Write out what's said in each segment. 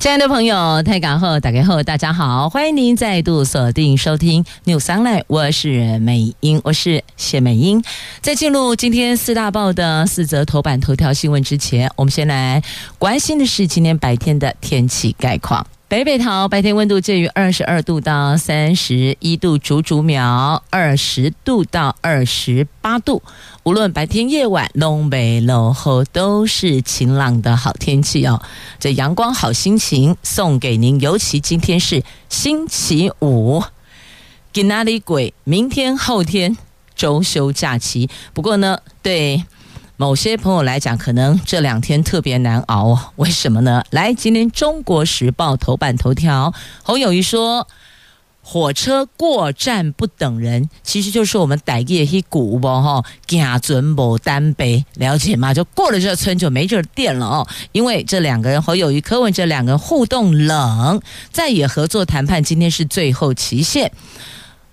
亲爱的朋友，泰港后打开后，大家好，欢迎您再度锁定收听 New Sunlight 我是美英，我是谢美英。在进入今天四大报的四则头版头条新闻之前，我们先来关心的是今天白天的天气概况。北北桃白天温度介于二十二度到三十一度，竹竹苗二十度到二十八度。无论白天夜晚，东北落后都是晴朗的好天气哦。这阳光好心情送给您，尤其今天是星期五，今哪里鬼？明天后天周休假期。不过呢，对。某些朋友来讲，可能这两天特别难熬，为什么呢？来，今天《中国时报》头版头条，侯友谊说：“火车过站不等人，其实就是我们傣业一股不哈，行准无单杯，了解吗？就过了这村就没这店了哦。因为这两个人，侯友谊、柯文哲两个人互动冷，在野合作谈判今天是最后期限，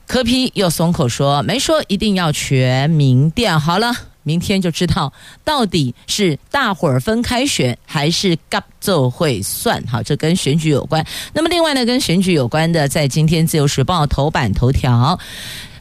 柯批又松口说，没说一定要全民调，好了。”明天就知道到底是大伙儿分开选还是合作会算。好，这跟选举有关。那么另外呢，跟选举有关的，在今天自由时报头版头条，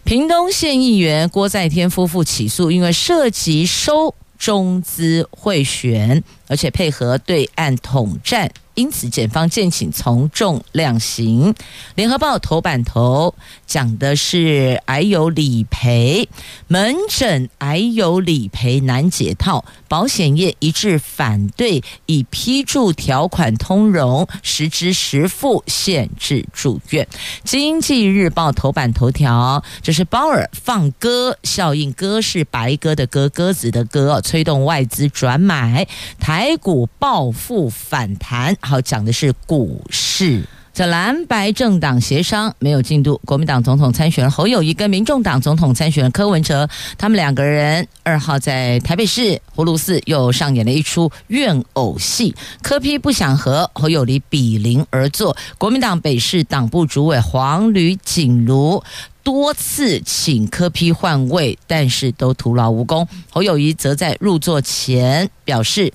屏东县议员郭在天夫妇起诉，因为涉及收中资贿选，而且配合对岸统战。因此，检方建请从重量刑。联合报头版头讲的是癌友理赔，门诊癌友理赔难解套，保险业一致反对，以批注条款通融，实支实付限制住院。经济日报头版头条，这是鲍尔放鸽效应，鸽是白鸽的鸽，鸽子的鸽，催动外资转买，台股暴富反弹。好，讲的是股市。这蓝白政党协商没有进度，国民党总统参选人侯友谊跟民众党总统参选人柯文哲，他们两个人二号在台北市葫芦寺又上演了一出怨偶戏。柯批不想和侯友谊比邻而坐，国民党北市党部主委黄吕锦如多次请柯批换位，但是都徒劳无功。侯友宜则在入座前表示。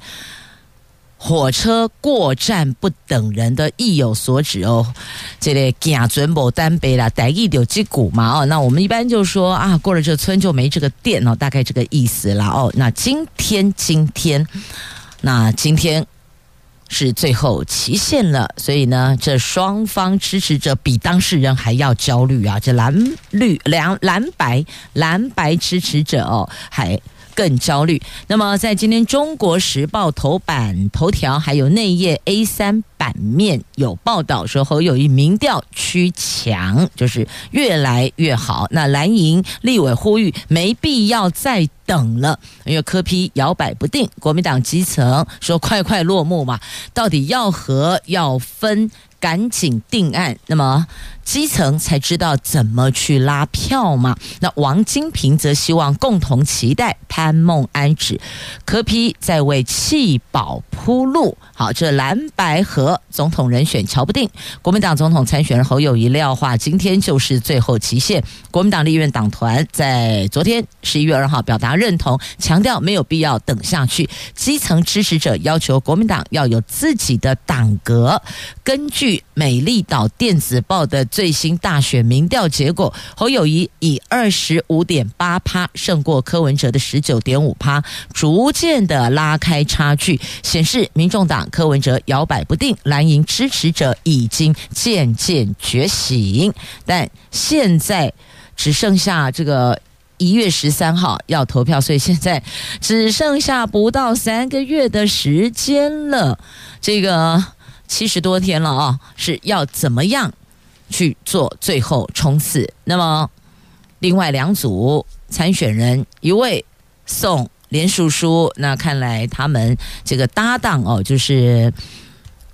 火车过站不等人的意有所指哦，这里行准无单杯啦，台语有击鼓嘛哦，那我们一般就说啊，过了这村就没这个店哦，大概这个意思啦哦。那今天今天，那今天是最后期限了，所以呢，这双方支持者比当事人还要焦虑啊，这蓝绿两蓝白蓝白支持者哦还。更焦虑。那么，在今天《中国时报》头版头条，还有内页 A 三版面有报道说，侯友谊民调趋强，就是越来越好。那蓝营立委呼吁，没必要再等了，因为柯批摇摆不定，国民党基层说快快落幕嘛，到底要和要分？赶紧定案，那么基层才知道怎么去拉票嘛。那王金平则希望共同期待潘孟安指，柯 P 在为弃保铺路。好，这蓝白河总统人选瞧不定，国民党总统参选人侯友宜料话，今天就是最后期限。国民党立院党团在昨天十一月二号表达认同，强调没有必要等下去。基层支持者要求国民党要有自己的党格，根据。美丽岛电子报的最新大选民调结果，侯友谊以二十五点八趴胜过柯文哲的十九点五趴，逐渐的拉开差距，显示民众党柯文哲摇摆不定，蓝营支持者已经渐渐觉醒。但现在只剩下这个一月十三号要投票，所以现在只剩下不到三个月的时间了。这个。七十多天了啊，是要怎么样去做最后冲刺？那么，另外两组参选人，一位宋连署书，那看来他们这个搭档哦，就是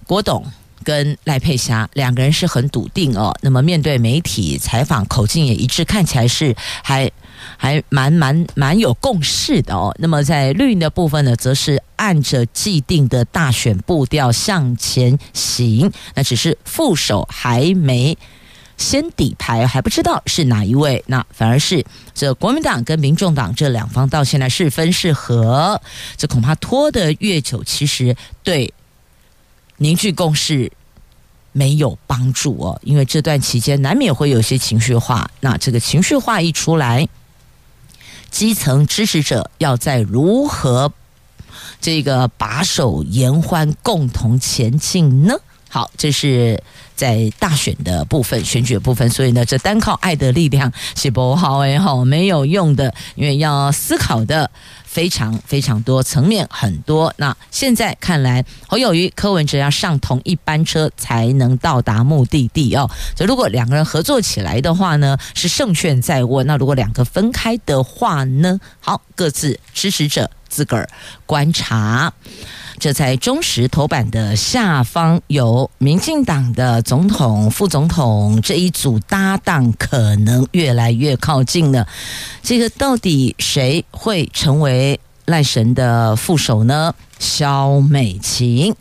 郭董跟赖佩霞两个人是很笃定哦。那么面对媒体采访，口径也一致，看起来是还还蛮蛮蛮有共识的哦。那么在绿营的部分呢，则是按着既定的大选步调向前行，那只是副手还没先底牌，还不知道是哪一位。那反而是这国民党跟民众党这两方到现在是分是合，这恐怕拖得越久，其实对凝聚共识。没有帮助哦，因为这段期间难免会有些情绪化。那这个情绪化一出来，基层支持者要在如何这个把手言欢，共同前进呢？好，这是在大选的部分，选举的部分。所以呢，这单靠爱的力量是不好也好，没有用的，因为要思考的。非常非常多层面很多，那现在看来，侯友谊、柯文哲要上同一班车才能到达目的地哦。所以如果两个人合作起来的话呢，是胜券在握；那如果两个分开的话呢，好，各自支持者自个儿观察。这在中实头版的下方有民进党的总统、副总统这一组搭档，可能越来越靠近了。这个到底谁会成为赖神的副手呢？肖美琴。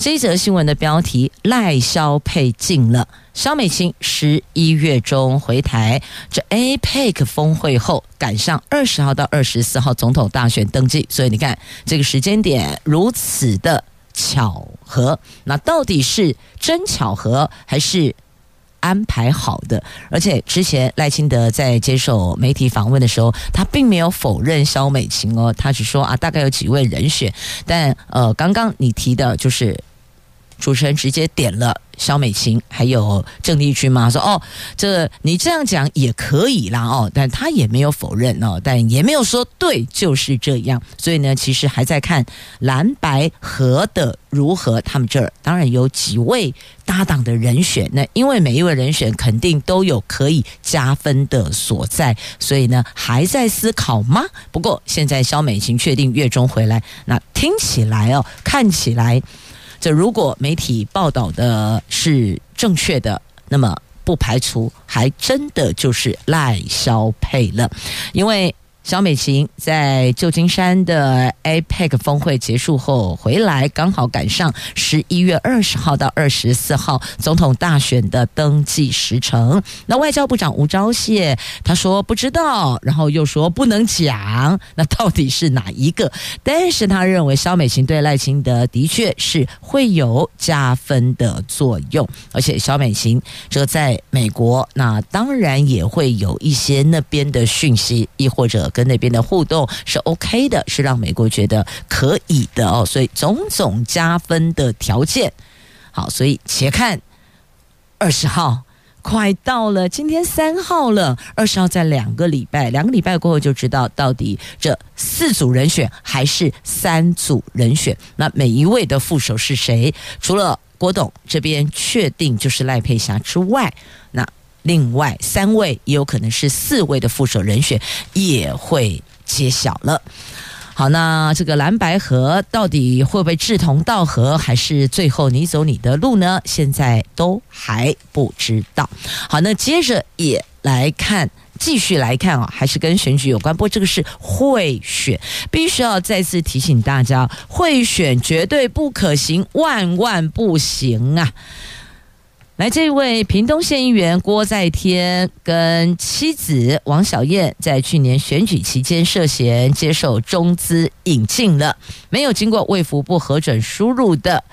这一则新闻的标题：赖萧配近了。萧美琴十一月中回台，这 APEC 峰会后赶上二十号到二十四号总统大选登记，所以你看这个时间点如此的巧合，那到底是真巧合还是安排好的？而且之前赖清德在接受媒体访问的时候，他并没有否认萧美琴哦，他只说啊，大概有几位人选，但呃，刚刚你提的就是。主持人直接点了肖美琴，还有郑丽君嘛，说哦，这你这样讲也可以啦哦，但他也没有否认哦，但也没有说对，就是这样。所以呢，其实还在看蓝白合的如何。他们这儿当然有几位搭档的人选，那因为每一位人选肯定都有可以加分的所在，所以呢，还在思考吗？不过现在肖美琴确定月中回来，那听起来哦，看起来。这如果媒体报道的是正确的，那么不排除还真的就是赖萧配了，因为。肖美琴在旧金山的 APEC 峰会结束后回来，刚好赶上十一月二十号到二十四号总统大选的登记时程。那外交部长吴钊燮他说不知道，然后又说不能讲，那到底是哪一个？但是他认为肖美琴对赖清德的确是会有加分的作用，而且肖美琴这在美国，那当然也会有一些那边的讯息，亦或者。跟那边的互动是 OK 的，是让美国觉得可以的哦，所以种种加分的条件，好，所以且看二十号快到了，今天三号了，二十号在两个礼拜，两个礼拜过后就知道到底这四组人选还是三组人选，那每一位的副手是谁？除了郭董这边确定就是赖佩霞之外，那。另外三位也有可能是四位的副手人选也会揭晓了。好，那这个蓝白河到底会不会志同道合，还是最后你走你的路呢？现在都还不知道。好，那接着也来看，继续来看啊，还是跟选举有关。不过这个是贿选，必须要再次提醒大家，贿选绝对不可行，万万不行啊！来，这位屏东县议员郭在天跟妻子王小燕，在去年选举期间涉嫌接受中资引进了没有经过卫福部核准输入的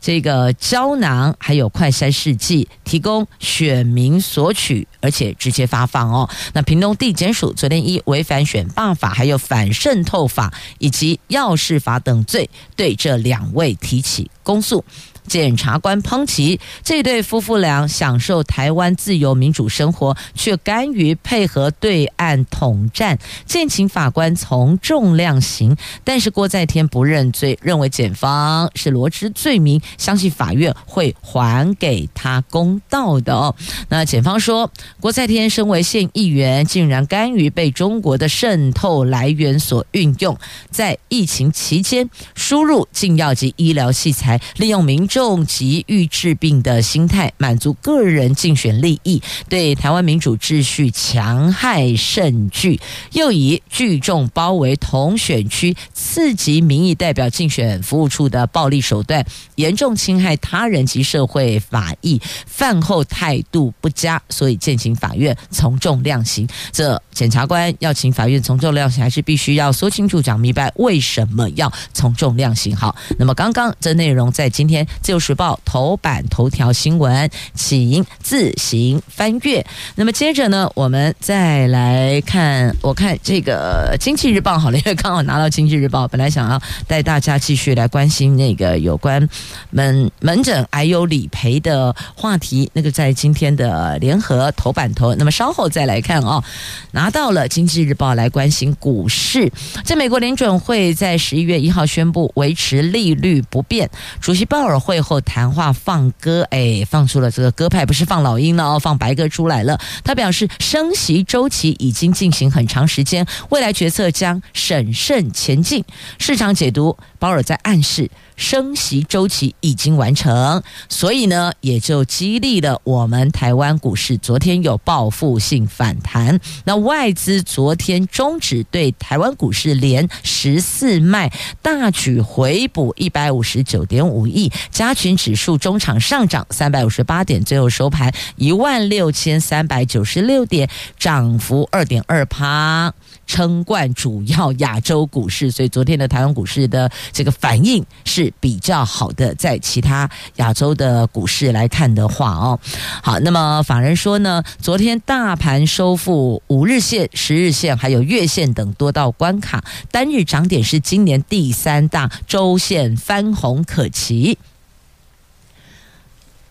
这个胶囊，还有快筛试剂，提供选民索取，而且直接发放哦。那屏东地检署昨天依违反选罢法、还有反渗透法以及药事法等罪，对这两位提起公诉。检察官抨击这对夫妇俩享受台湾自由民主生活，却甘于配合对岸统战，建请法官从重量刑。但是郭在天不认罪，认为检方是罗织罪名，相信法院会还给他公道的哦。那检方说，郭在天身为县议员，竟然甘于被中国的渗透来源所运用，在疫情期间输入禁药及医疗器材，利用民重疾愈治病的心态，满足个人竞选利益，对台湾民主秩序强害甚巨。又以聚众包围同选区、刺激民意代表竞选服务处的暴力手段，严重侵害他人及社会法益，犯后态度不佳，所以建请法院从重量刑。这检察官要请法院从重量刑，还是必须要说清楚、讲明白为什么要从重量刑？好，那么刚刚这内容在今天《自由时报》头版头条新闻，请自行翻阅。那么接着呢，我们再来看，我看这个《经济日报》好了，因为刚好拿到《经济日报》，本来想要带大家继续来关心那个有关门门诊还有理赔的话题，那个在今天的联合头版头。那么稍后再来看哦，拿到了《经济日报》来关心股市，在美国联准会在十一月一号宣布维持利率不变，主席鲍尔会后谈话放歌，哎，放出了这个歌派，不是放老鹰了哦，放白鸽出来了。他表示，升息周期已经进行很长时间，未来决策将审慎前进。市场解读，保尔在暗示。升息周期已经完成，所以呢，也就激励了我们台湾股市昨天有报复性反弹。那外资昨天终止对台湾股市连十四卖，大举回补一百五十九点五亿，加权指数中场上涨三百五十八点，最后收盘一万六千三百九十六点，涨幅二点二趴。称冠主要亚洲股市，所以昨天的台湾股市的这个反应是比较好的。在其他亚洲的股市来看的话，哦，好，那么法人说呢，昨天大盘收复五日线、十日线还有月线等多道关卡，单日涨点是今年第三大，周线翻红可期。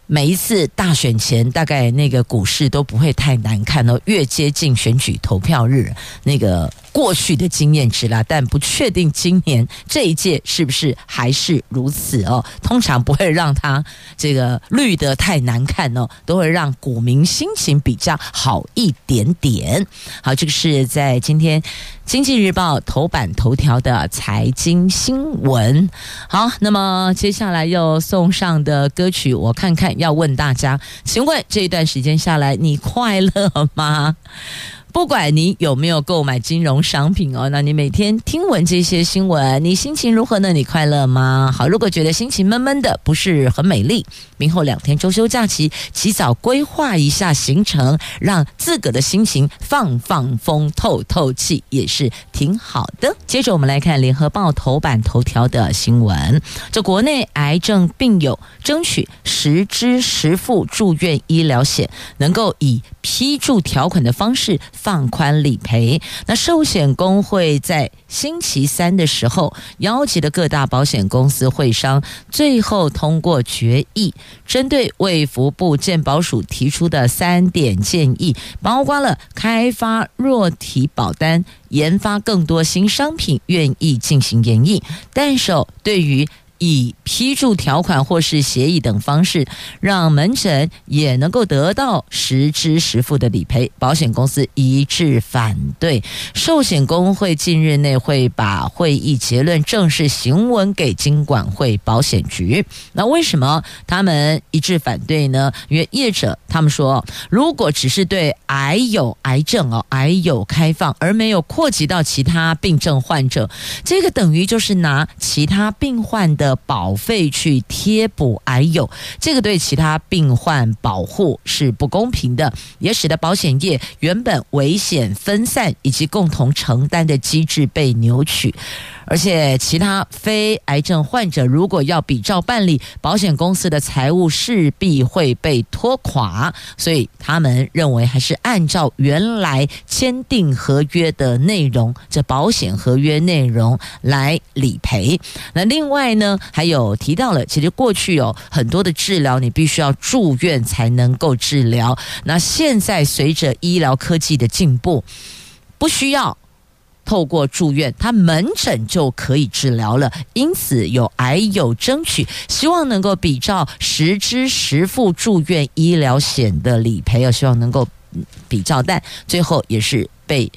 每一次大选前，大概那个股市都不会太难看哦。越接近选举投票日，那个。过去的经验值啦，但不确定今年这一届是不是还是如此哦。通常不会让它这个绿得太难看哦，都会让股民心情比较好一点点。好，这个是在今天《经济日报》头版头条的财经新闻。好，那么接下来又送上的歌曲，我看看要问大家，请问这一段时间下来，你快乐吗？不管你有没有购买金融商品哦，那你每天听闻这些新闻，你心情如何呢？你快乐吗？好，如果觉得心情闷闷的，不是很美丽，明后两天周休假期，起早规划一下行程，让自个的心情放放风、透透气，也是挺好的。接着我们来看联合报头版头条的新闻，这国内癌症病友争取实支实付住院医疗险，能够以批注条款的方式。放宽理赔。那寿险公会在星期三的时候邀集了各大保险公司会商，最后通过决议，针对卫福部健保署提出的三点建议，包括了开发弱体保单、研发更多新商品，愿意进行研议。但是对于以批注条款或是协议等方式，让门诊也能够得到实支实付的理赔，保险公司一致反对。寿险工会近日内会把会议结论正式行文给金管会保险局。那为什么他们一致反对呢？因为业者他们说，如果只是对癌友癌症哦癌友开放，而没有扩及到其他病症患者，这个等于就是拿其他病患的。的保费去贴补癌友，这个对其他病患保护是不公平的，也使得保险业原本危险分散以及共同承担的机制被扭曲。而且，其他非癌症患者如果要比照办理，保险公司的财务势必会被拖垮。所以，他们认为还是按照原来签订合约的内容，这保险合约内容来理赔。那另外呢，还有提到了，其实过去有很多的治疗，你必须要住院才能够治疗。那现在随着医疗科技的进步，不需要。透过住院，他门诊就可以治疗了。因此，有癌友争取，希望能够比照实支实付住院医疗险的理赔，希望能够比照，但最后也是被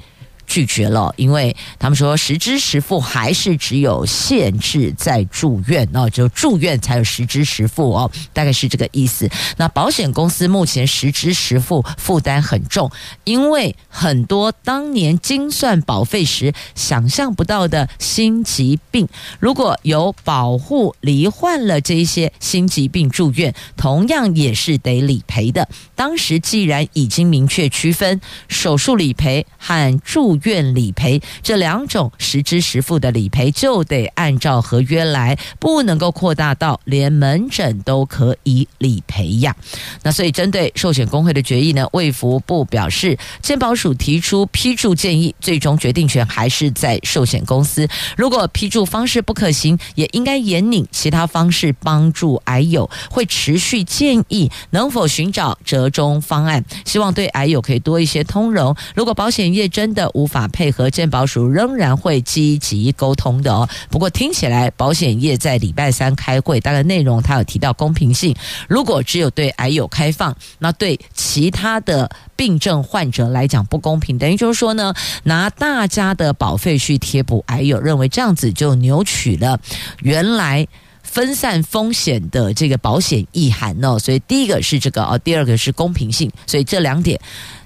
拒绝了，因为他们说实支实付还是只有限制在住院哦，就住院才有实支实付哦，大概是这个意思。那保险公司目前实支实付负担很重，因为很多当年精算保费时想象不到的新疾病，如果有保护罹患了这一些新疾病住院，同样也是得理赔的。当时既然已经明确区分手术理赔和住院理赔这两种实支实付的理赔，就得按照合约来，不能够扩大到连门诊都可以理赔呀。那所以针对寿险工会的决议呢，卫福部表示，健保署提出批注建议，最终决定权还是在寿险公司。如果批注方式不可行，也应该严拟其他方式帮助癌友，会持续建议能否寻找折中方案，希望对癌友可以多一些通融。如果保险业真的无法配合，健保署仍然会积极沟通的哦。不过听起来保险业在礼拜三开会，大概内容他有提到公平性。如果只有对癌友开放，那对其他的病症患者来讲不公平。等于就是说呢，拿大家的保费去贴补癌友，认为这样子就扭曲了原来分散风险的这个保险意涵哦。所以第一个是这个哦，第二个是公平性。所以这两点。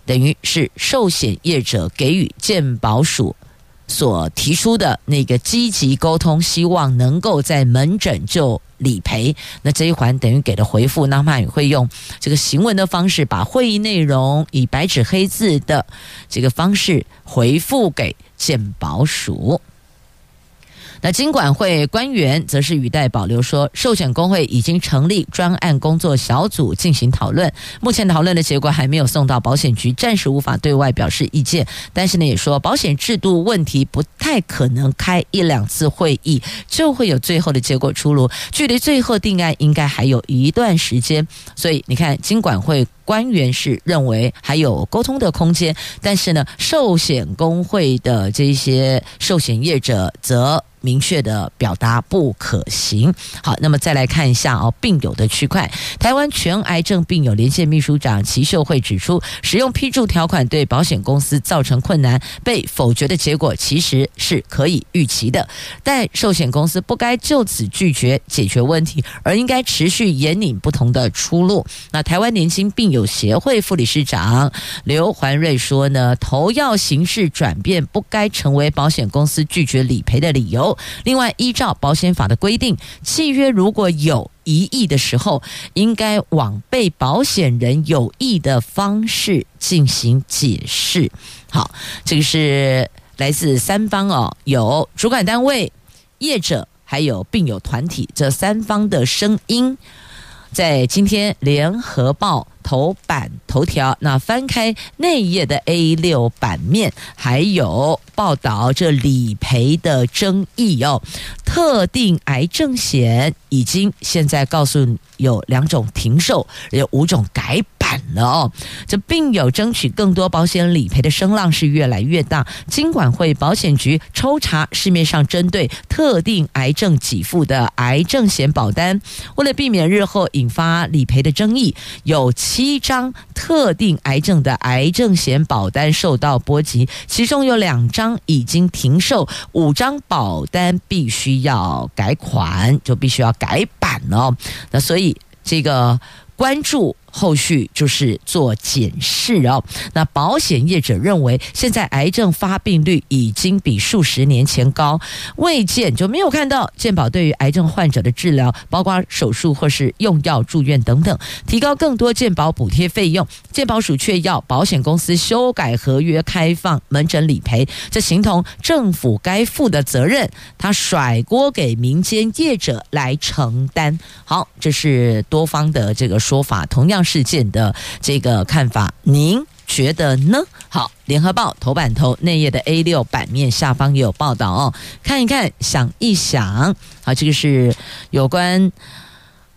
等于是寿险业者给予健保署所提出的那个积极沟通，希望能够在门诊就理赔。那这一环等于给了回复，那么也会用这个行文的方式，把会议内容以白纸黑字的这个方式回复给健保署。那金管会官员则是语带保留说，寿险工会已经成立专案工作小组进行讨论，目前讨论的结果还没有送到保险局，暂时无法对外表示意见。但是呢，也说保险制度问题不太可能开一两次会议就会有最后的结果出炉，距离最后定案应该还有一段时间。所以你看，金管会官员是认为还有沟通的空间，但是呢，寿险工会的这些寿险业者则。明确的表达不可行。好，那么再来看一下哦，病友的区块。台湾全癌症病友连线秘书长齐秀慧指出，使用批注条款对保险公司造成困难，被否决的结果其实是可以预期的。但寿险公司不该就此拒绝解决问题，而应该持续引领不同的出路。那台湾年轻病友协会副理事长刘环瑞说呢，投药形式转变不该成为保险公司拒绝理赔的理由。另外，依照保险法的规定，契约如果有疑义的时候，应该往被保险人有意的方式进行解释。好，这个是来自三方哦，有主管单位、业者，还有病友团体这三方的声音，在今天联合报。头版头条，那翻开内页的 A 六版面，还有报道这理赔的争议哦。特定癌症险已经现在告诉有两种停售，有五种改了哦。这病友争取更多保险理赔的声浪是越来越大。金管会保险局抽查市面上针对特定癌症给付的癌症险保单，为了避免日后引发理赔的争议，有七张特定癌症的癌症险保单受到波及，其中有两张已经停售，五张保单必须要改款，就必须要改版了。那所以这个关注。后续就是做检视哦。那保险业者认为，现在癌症发病率已经比数十年前高，未见就没有看到健保对于癌症患者的治疗，包括手术或是用药住院等等，提高更多健保补贴费用。健保署却要保险公司修改合约，开放门诊理赔，这形同政府该负的责任，他甩锅给民间业者来承担。好，这是多方的这个说法，同样事件的这个看法，您觉得呢？好，联合报头版头内页的 A 六版面下方也有报道哦，看一看，想一想，好，这个是有关。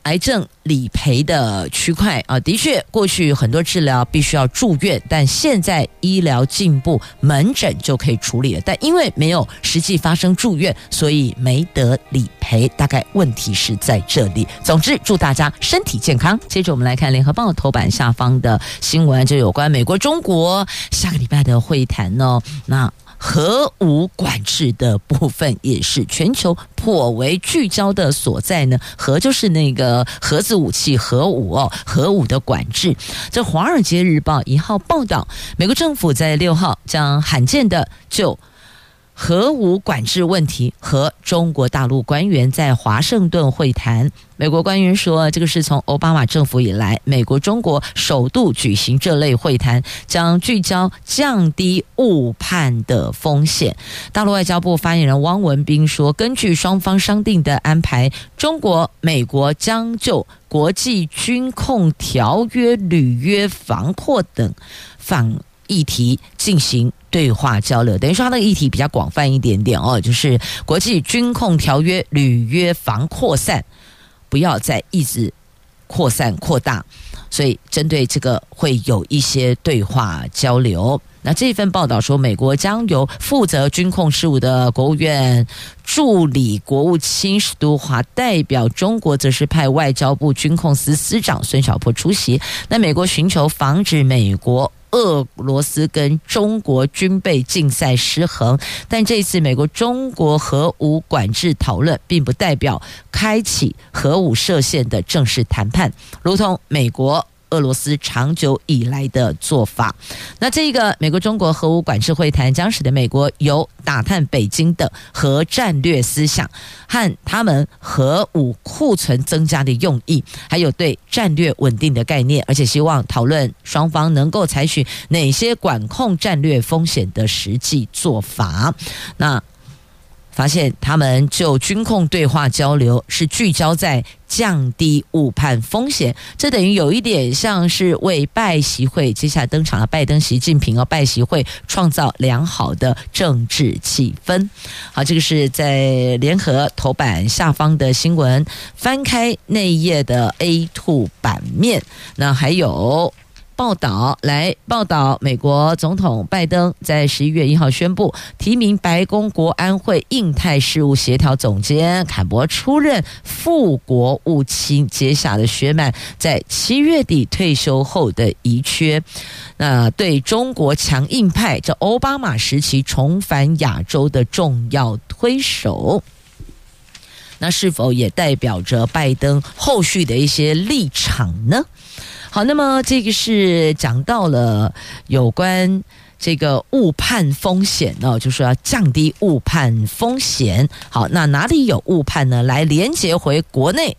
癌症理赔的区块啊，的确，过去很多治疗必须要住院，但现在医疗进步，门诊就可以处理了。但因为没有实际发生住院，所以没得理赔。大概问题是在这里。总之，祝大家身体健康。接着我们来看联合报头版下方的新闻，就有关美国、中国下个礼拜的会谈哦。那核武管制的部分，也是全球颇为聚焦的所在呢。核就是那个核子武器、核武哦，核武的管制。这《华尔街日报》一号报道，美国政府在六号将罕见的就。核武管制问题和中国大陆官员在华盛顿会谈。美国官员说，这个是从奥巴马政府以来，美国中国首度举行这类会谈，将聚焦降低误判的风险。大陆外交部发言人汪文斌说，根据双方商定的安排，中国、美国将就国际军控条约、履约防扩等反议题进行。对话交流，等于说他那个议题比较广泛一点点哦，就是国际军控条约履约防扩散，不要再一直扩散扩大，所以针对这个会有一些对话交流。那这份报道说，美国将由负责军控事务的国务院助理国务卿史都华代表中国，则是派外交部军控司司长孙小波出席。那美国寻求防止美国。俄罗斯跟中国军备竞赛失衡，但这次美国中国核武管制讨论，并不代表开启核武设限的正式谈判，如同美国。俄罗斯长久以来的做法，那这个美国中国核武管制会谈将使得美国有打探北京的核战略思想和他们核武库存增加的用意，还有对战略稳定的概念，而且希望讨论双方能够采取哪些管控战略风险的实际做法。那。发现他们就军控对话交流是聚焦在降低误判风险，这等于有一点像是为拜习会接下来登场的拜登、习近平哦，拜习会创造良好的政治气氛。好，这个是在联合头版下方的新闻，翻开内页的 A two 版面，那还有。报道来报道，美国总统拜登在十一月一号宣布提名白宫国安会印太事务协调总监坎伯出任副国务卿，接下了薛曼在七月底退休后的遗缺。那对中国强硬派，这奥巴马时期重返亚洲的重要推手，那是否也代表着拜登后续的一些立场呢？好，那么这个是讲到了有关这个误判风险哦，就是要降低误判风险。好，那哪里有误判呢？来连接回国内。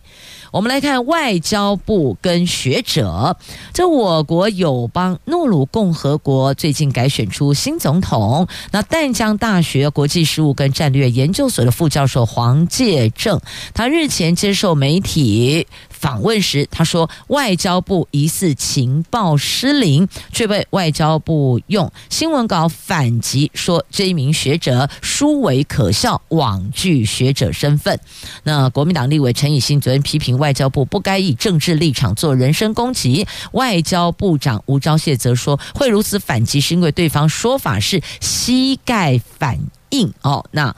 我们来看外交部跟学者，这我国友邦诺鲁共和国最近改选出新总统。那淡江大学国际事务跟战略研究所的副教授黄介正，他日前接受媒体访问时，他说外交部疑似情报失灵，却被外交部用新闻稿反击，说这一名学者殊为可笑，罔具学者身份。那国民党立委陈以新昨天批评外。交部不该以政治立场做人身攻击。外交部长吴钊燮则说，会如此反击，是因为对方说法是膝盖反应。哦，那。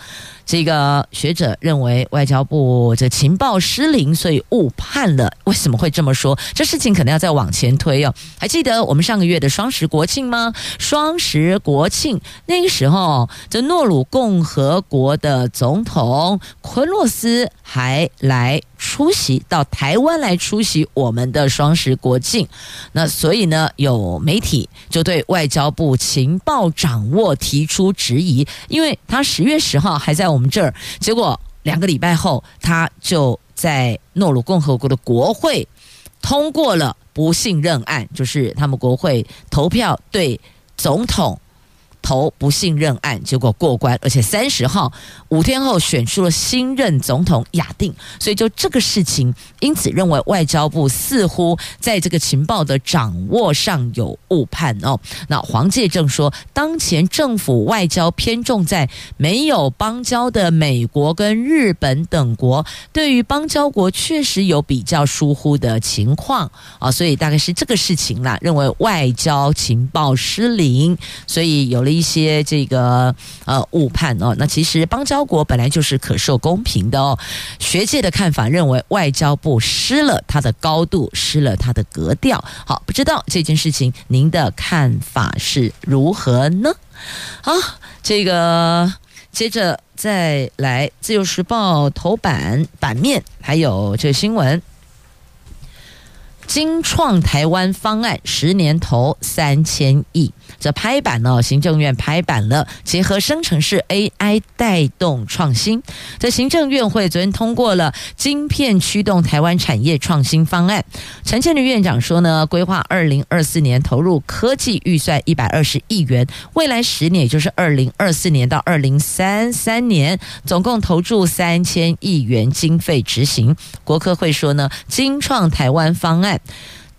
这个学者认为外交部这情报失灵，所以误判了。为什么会这么说？这事情可能要再往前推哦。还记得我们上个月的双十国庆吗？双十国庆那个时候，这诺鲁共和国的总统昆洛斯还来出席，到台湾来出席我们的双十国庆。那所以呢，有媒体就对外交部情报掌握提出质疑，因为他十月十号还在我。我们这儿，结果两个礼拜后，他就在诺鲁共和国的国会通过了不信任案，就是他们国会投票对总统。投不信任案，结果过关，而且三十号五天后选出了新任总统亚定，所以就这个事情，因此认为外交部似乎在这个情报的掌握上有误判哦。那黄介正说，当前政府外交偏重在没有邦交的美国跟日本等国，对于邦交国确实有比较疏忽的情况啊，所以大概是这个事情啦，认为外交情报失灵，所以有。一些这个呃误判哦。那其实邦交国本来就是可受公平的哦。学界的看法认为，外交部失了它的高度，失了它的格调。好，不知道这件事情您的看法是如何呢？好，这个接着再来《自由时报》头版版面，还有这新闻。金创台湾方案十年投三千亿，这拍板呢？行政院拍板了，结合生成式 AI 带动创新。在行政院会昨天通过了晶片驱动台湾产业创新方案。陈建仁院长说呢，规划二零二四年投入科技预算一百二十亿元，未来十年，也就是二零二四年到二零三三年，总共投注三千亿元经费执行。国科会说呢，精创台湾方案。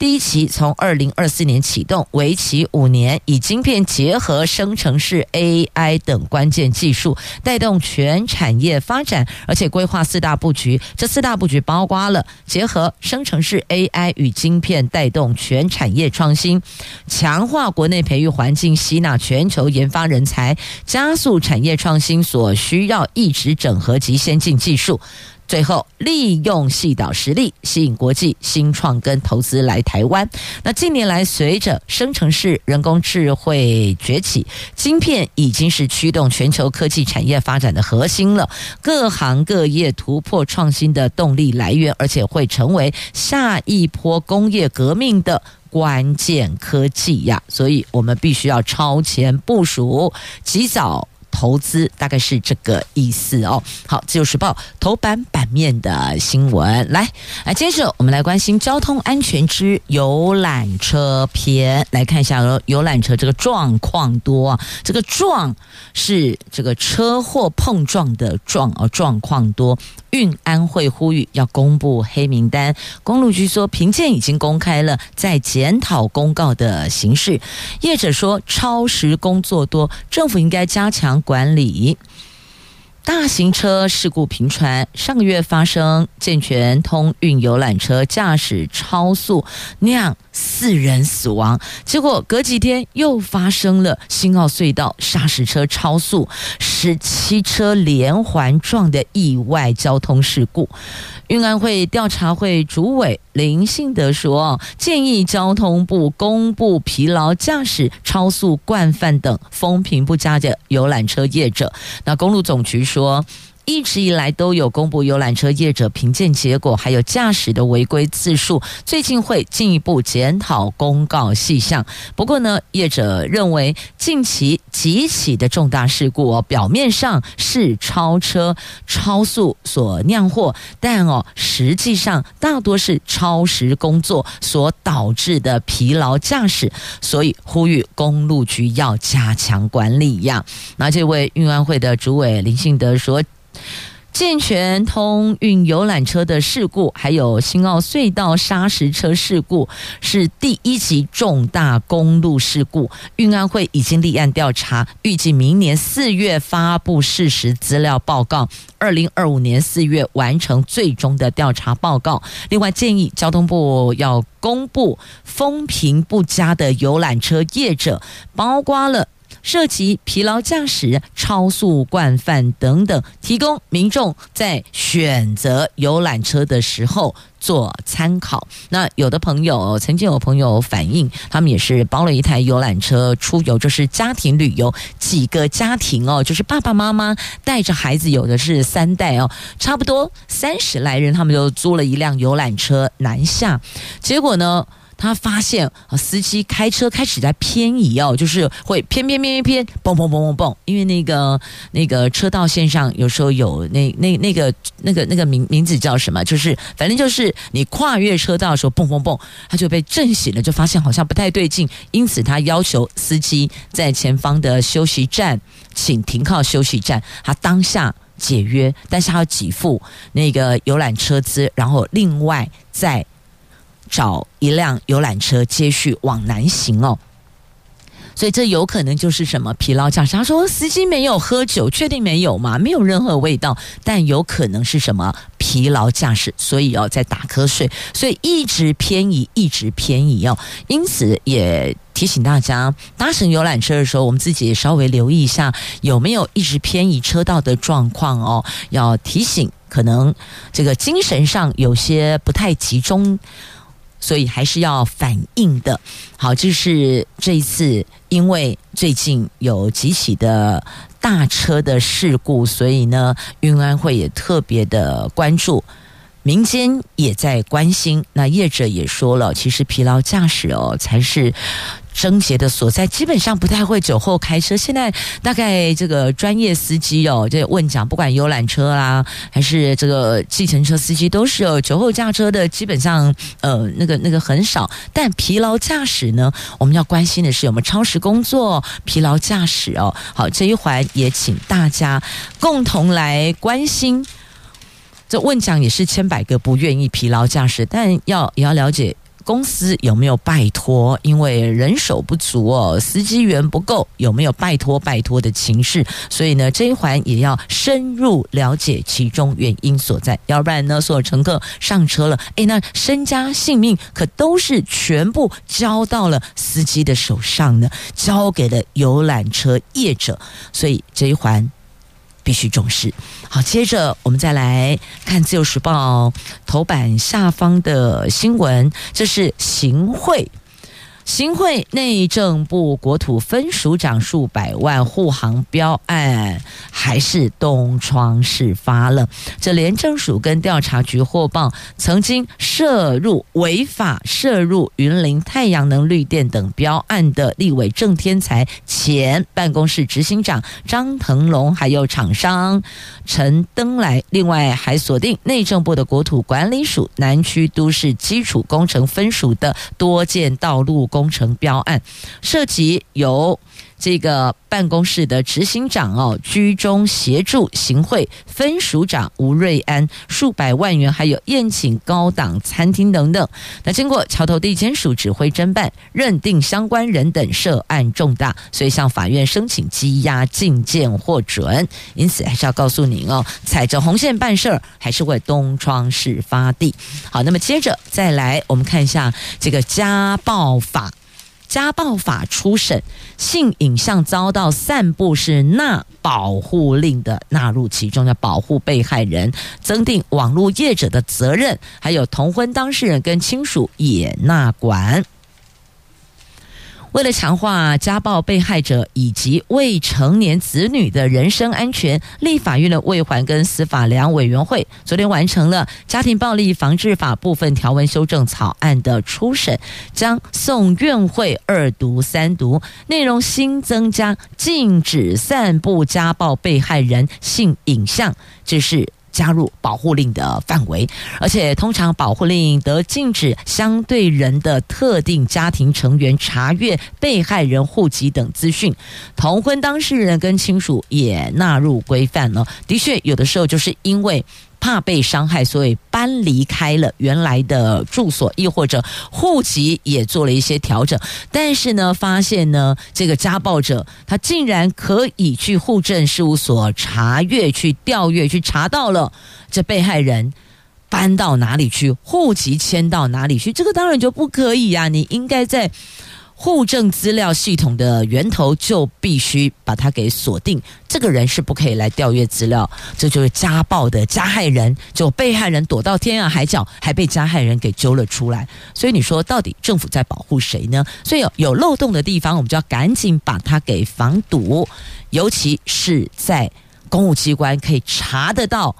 第一期从二零二四年启动，为期五年，以晶片结合生成式 AI 等关键技术，带动全产业发展，而且规划四大布局。这四大布局包括了结合生成式 AI 与晶片，带动全产业创新，强化国内培育环境，吸纳全球研发人才，加速产业创新所需要一直整合及先进技术。最后，利用系岛实力吸引国际新创跟投资来台湾。那近年来，随着生成式人工智慧崛起，晶片已经是驱动全球科技产业发展的核心了，各行各业突破创新的动力来源，而且会成为下一波工业革命的关键科技呀。所以我们必须要超前部署，及早。投资大概是这个意思哦。好，《自由时报》头版版面的新闻，来，来接着我们来关心交通安全之游览车篇，来看一下游览车这个状况多，这个状是这个车祸碰撞的状哦，状况多。运安会呼吁要公布黑名单，公路局说评鉴已经公开了，在检讨公告的形式。业者说超时工作多，政府应该加强管理。大型车事故频传，上个月发生健全通运游览车驾驶超速酿四人死亡，结果隔几天又发生了新澳隧道砂石车超速十七车连环撞的意外交通事故。运安会调查会主委林信德说，建议交通部公布疲劳驾驶、超速惯犯等风评不佳的游览车业者。那公路总局说。一直以来都有公布游览车业者评鉴结果，还有驾驶的违规次数。最近会进一步检讨公告细项。不过呢，业者认为近期几起的重大事故哦，表面上是超车超速所酿祸，但哦，实际上大多是超时工作所导致的疲劳驾驶。所以呼吁公路局要加强管理呀。那这位运安会的主委林信德说。健全通运游览车的事故，还有新澳隧道砂石车事故，是第一级重大公路事故。运安会已经立案调查，预计明年四月发布事实资料报告，二零二五年四月完成最终的调查报告。另外，建议交通部要公布风评不佳的游览车业者，包括了。涉及疲劳驾驶、超速惯犯等等，提供民众在选择游览车的时候做参考。那有的朋友曾经有朋友反映，他们也是包了一台游览车出游，就是家庭旅游，几个家庭哦，就是爸爸妈妈带着孩子，有的是三代哦，差不多三十来人，他们就租了一辆游览车南下，结果呢？他发现啊，司机开车开始在偏移哦，就是会偏偏偏偏偏，蹦蹦蹦蹦蹦，因为那个那个车道线上有时候有那那那个那个那个名名字叫什么？就是反正就是你跨越车道的时候，蹦蹦蹦，他就被震醒了，就发现好像不太对劲，因此他要求司机在前方的休息站请停靠休息站，他当下解约，但是他要给付那个游览车资，然后另外再。找一辆游览车接续往南行哦，所以这有可能就是什么疲劳驾驶。他说司机没有喝酒，确定没有吗？没有任何味道，但有可能是什么疲劳驾驶，所以哦在打瞌睡，所以一直偏移，一直偏移哦，因此也。提醒大家，搭乘游览车的时候，我们自己稍微留意一下有没有一直偏移车道的状况哦。要提醒，可能这个精神上有些不太集中，所以还是要反应的。好，就是这一次，因为最近有几起的大车的事故，所以呢，运安会也特别的关注。民间也在关心，那业者也说了，其实疲劳驾驶哦才是症结的所在，基本上不太会酒后开车。现在大概这个专业司机哦，这问讲，不管游览车啦，还是这个计程车司机，都是有酒后驾车的，基本上呃那个那个很少。但疲劳驾驶呢，我们要关心的是有没有超时工作、疲劳驾驶哦。好，这一环也请大家共同来关心。这问讲也是千百个不愿意疲劳驾驶，但要也要了解公司有没有拜托，因为人手不足哦，司机员不够，有没有拜托拜托的情势？所以呢，这一环也要深入了解其中原因所在，要不然呢，所有乘客上车了，诶，那身家性命可都是全部交到了司机的手上呢，交给了游览车业者，所以这一环。必须重视。好，接着我们再来看《自由时报》头版下方的新闻，这是行贿。行贿内政部国土分署长数百万护航标案，还是东窗事发了。这廉政署跟调查局获报，曾经涉入违法涉入云林太阳能绿电等标案的立委郑天才前办公室执行长张腾龙，还有厂商陈登来，另外还锁定内政部的国土管理署南区都市基础工程分署的多件道路工工程标案，涉及由这个办公室的执行长哦居中协助行贿，分署长吴瑞安数百万元，还有宴请高档餐厅等等。那经过桥头地检署指挥侦办，认定相关人等涉案重大，所以向法院申请羁押禁见获准。因此还是要告诉您哦，踩着红线办事儿，还是会东窗事发的。好，那么接着再来，我们看一下这个家暴法。家暴法初审，性影像遭到散布是纳保护令的纳入其中，要保护被害人，增订网络业者的责任，还有同婚当事人跟亲属也纳管。为了强化家暴被害者以及未成年子女的人身安全，立法院的卫环跟司法两委员会昨天完成了家庭暴力防治法部分条文修正草案的初审，将送院会二读三读，内容新增加禁止散布家暴被害人性影像，这是。加入保护令的范围，而且通常保护令得禁止相对人的特定家庭成员查阅被害人户籍等资讯，同婚当事人跟亲属也纳入规范了。的确，有的时候就是因为。怕被伤害，所以搬离开了原来的住所，亦或者户籍也做了一些调整。但是呢，发现呢，这个家暴者他竟然可以去户政事务所查阅、去调阅、去查到了这被害人搬到哪里去，户籍迁到哪里去，这个当然就不可以呀、你应该在。户政资料系统的源头就必须把它给锁定，这个人是不可以来调阅资料，这就是家暴的加害人，就被害人躲到天涯海角，还被加害人给揪了出来。所以你说到底政府在保护谁呢？所以有有漏洞的地方，我们就要赶紧把它给防堵，尤其是在公务机关可以查得到。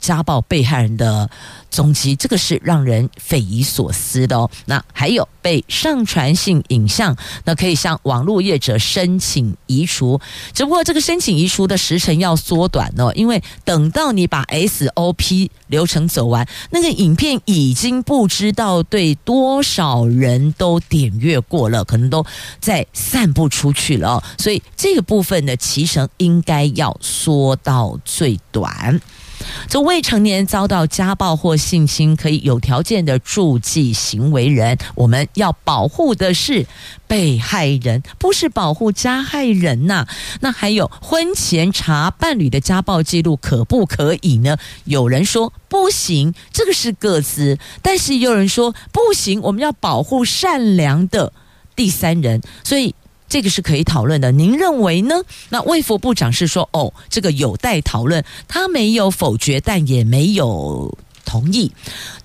家暴被害人的踪迹，这个是让人匪夷所思的哦。那还有被上传性影像，那可以向网络业者申请移除。只不过这个申请移除的时程要缩短哦，因为等到你把 SOP 流程走完，那个影片已经不知道对多少人都点阅过了，可能都在散布出去了。所以这个部分的期程应该要缩到最短。这未成年遭到家暴或性侵，可以有条件的注记行为人。我们要保护的是被害人，不是保护加害人呐、那还有婚前查伴侣的家暴记录，可不可以呢？有人说不行，这个是个资；但是也有人说不行，我们要保护善良的第三人，所以这个是可以讨论的。您认为呢？那卫福部长是说，哦，这个有待讨论，他没有否决，但也没有同意。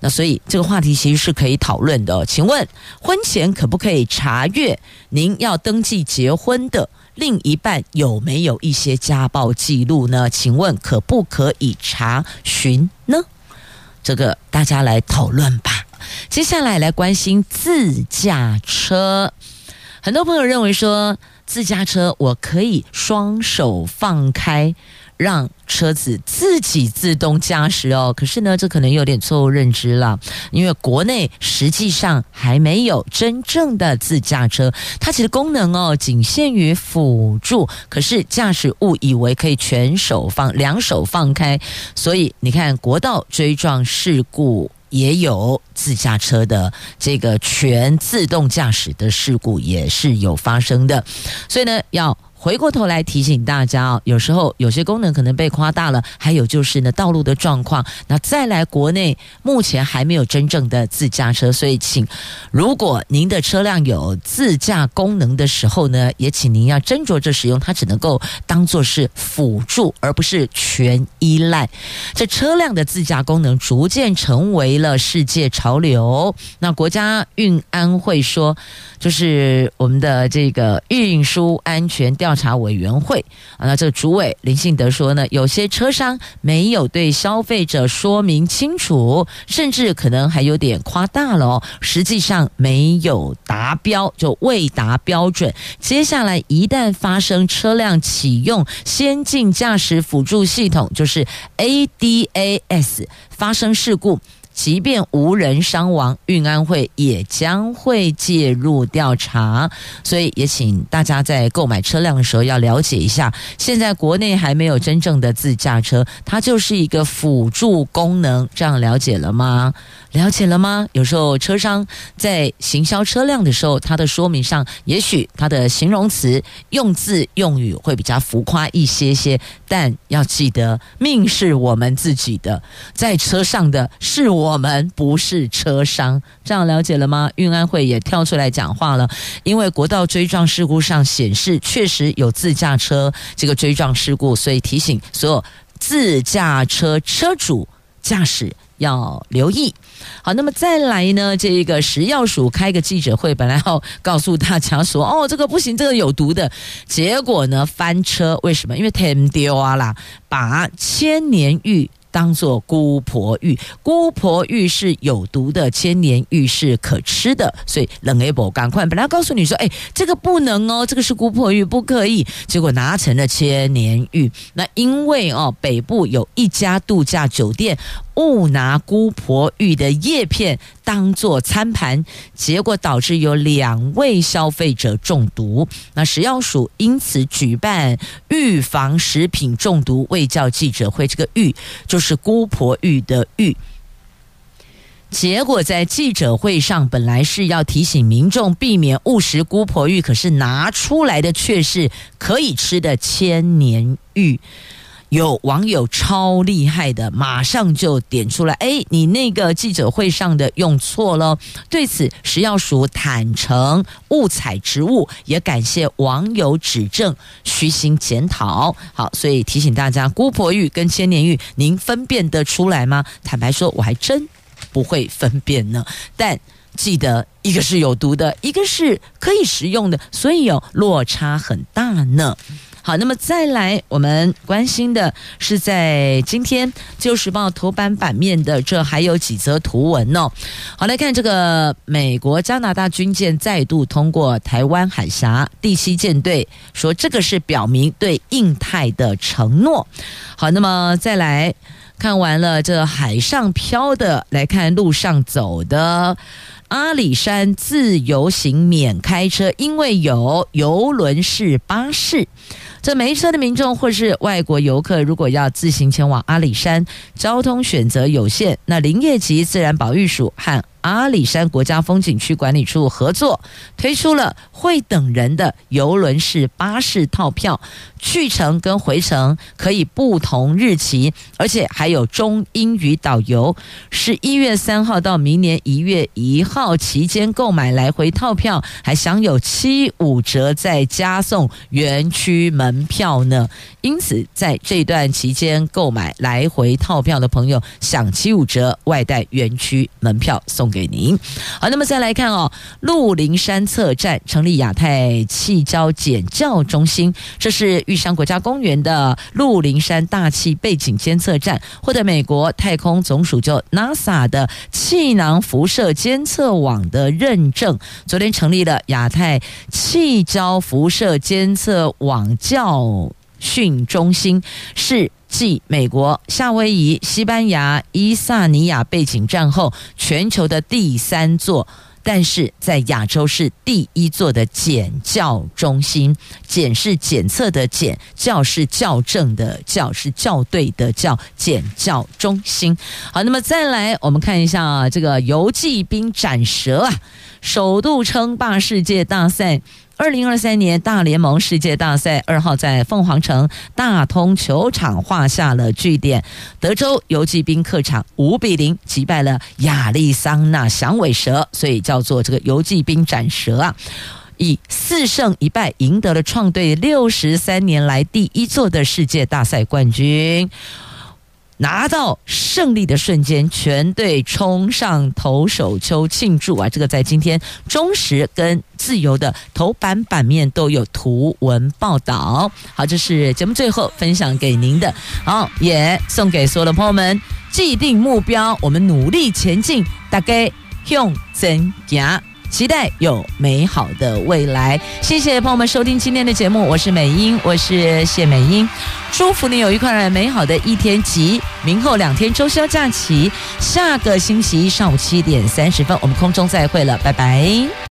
那所以这个话题其实是可以讨论的。请问，婚前可不可以查阅您要登记结婚的另一半有没有一些家暴记录呢？请问可不可以查询呢？这个大家来讨论吧。接下来来关心自驾车，很多朋友认为说自驾车我可以双手放开。让车子自己自动驾驶哦，可是呢，这可能有点错误认知了，因为国内实际上还没有真正的自驾车，它其实功能哦仅限于辅助，可是驾驶误以为可以全手放、两手放开，所以你看国道追撞事故也有自驾车的这个全自动驾驶的事故也是有发生的，所以呢要。回过头来提醒大家哦，有时候有些功能可能被夸大了，还有就是呢，道路的状况。那再来，国内目前还没有真正的自驾车，所以请如果您的车辆有自驾功能的时候呢，也请您要斟酌着使用，它只能够当做是辅助，而不是全依赖。这车辆的自驾功能逐渐成为了世界潮流。那国家运安会说，就是我们的这个运输安全调。调查委员会啊，那这个主委林信德说呢，有些车商没有对消费者说明清楚，甚至可能还有点夸大了哦。实际上没有达标，就未达标准。接下来一旦发生车辆启用先进驾驶辅助系统，就是 ADAS 发生事故。即便无人伤亡，运安会也将会介入调查，所以也请大家在购买车辆的时候要了解一下。现在国内还没有真正的自驾车，它就是一个辅助功能，这样了解了吗？了解了吗？有时候车商在行销车辆的时候，它的说明上，也许它的形容词用字用语会比较浮夸一些些，但要记得，命是我们自己的，在车上的是我们，不是车商。这样了解了吗？运安会也跳出来讲话了，因为国道追撞事故上显示确实有自驾车这个追撞事故，所以提醒所有自驾车车主驾驶。要留意，好，那么再来呢？这个食药署开个记者会，本来要告诉大家说，哦，这个不行，这个有毒的，结果呢翻车，为什么？因为 Tim 丢啊啦，把千年玉。当做姑婆玉，姑婆玉是有毒的，千年玉是可吃的，所以冷 able 赶快本来告诉你说，哎，这个不能哦，这个是姑婆玉不可以，结果拿成了千年玉。那因为哦，北部有一家度假酒店。误拿姑婆芋的叶片当做餐盘，结果导致有两位消费者中毒。那食药署因此举办预防食品中毒卫教记者会，这个“芋”就是姑婆芋的“芋”。结果在记者会上，本来是要提醒民众避免误食姑婆芋，可是拿出来的却是可以吃的千年芋。有网友超厉害的，马上就点出来，哎，你那个记者会上的用错了。对此，食药署坦诚误采植物，也感谢网友指正，虚心检讨。好，所以提醒大家，姑婆芋跟千年芋，您分辨得出来吗？坦白说，我还真不会分辨呢。但记得，一个是有毒的，一个是可以食用的，所以有落差很大呢。好，那么再来，我们关心的是在今天《旧时报》头版版面的，这还有几则图文哦。好，来看这个美国、加拿大军舰再度通过台湾海峡，第七舰队说这个是表明对印太的承诺。好，那么再来看完了这海上漂的，来看路上走的。阿里山自由行免开车，因为有游轮式巴士。这没车的民众或是外国游客，如果要自行前往阿里山，交通选择有限。那林业及自然保育署和阿里山国家风景区管理处合作推出了会等人的游轮式巴士套票，去程跟回程可以不同日期，而且还有中英语导游。十一月三号到明年一月一号期间购买来回套票，还享有七五折再加送园区门票呢。因此，在这段期间购买来回套票的朋友，享七五折外带园区门票送给您。好，那么再来看哦，鹿林山测站成立亚太气交检校中心，这是玉山国家公园的鹿林山大气背景监测站，获得美国太空总署就 NASA 的气囊辐射监测网的认证。昨天成立了亚太气交辐射监测网教训中心，是继美国夏威夷、西班牙伊萨尼亚背景站后，全球的第三座。但是在亚洲是第一座的检校中心，检是检测的检，校是校正的校，是校对的校，检校中心。好，那么再来我们看一下啊，这个游骑兵斩蛇啊，首度称霸世界大赛。二零二三年大联盟世界大赛二号在凤凰城大通球场画下了句点，德州游骑兵客场五比零击败了亚利桑那响尾蛇，所以叫做这个游骑兵斩蛇啊，以四胜一败赢得了创队六十三年来第一座的世界大赛冠军。拿到胜利的瞬间，全队冲上投手丘庆祝啊！这个在今天中时跟自由的头版版面都有图文报道。好，这是节目最后分享给您的，好，也送给所有的朋友们。既定目标，我们努力前进，大家向前行。期待有美好的未来。谢谢朋友们收听今天的节目，我是美英，我是谢美英，祝福你有一块美好的一天及明后两天周休假期。下个星期一上午七点三十分，我们空中再会了，拜拜。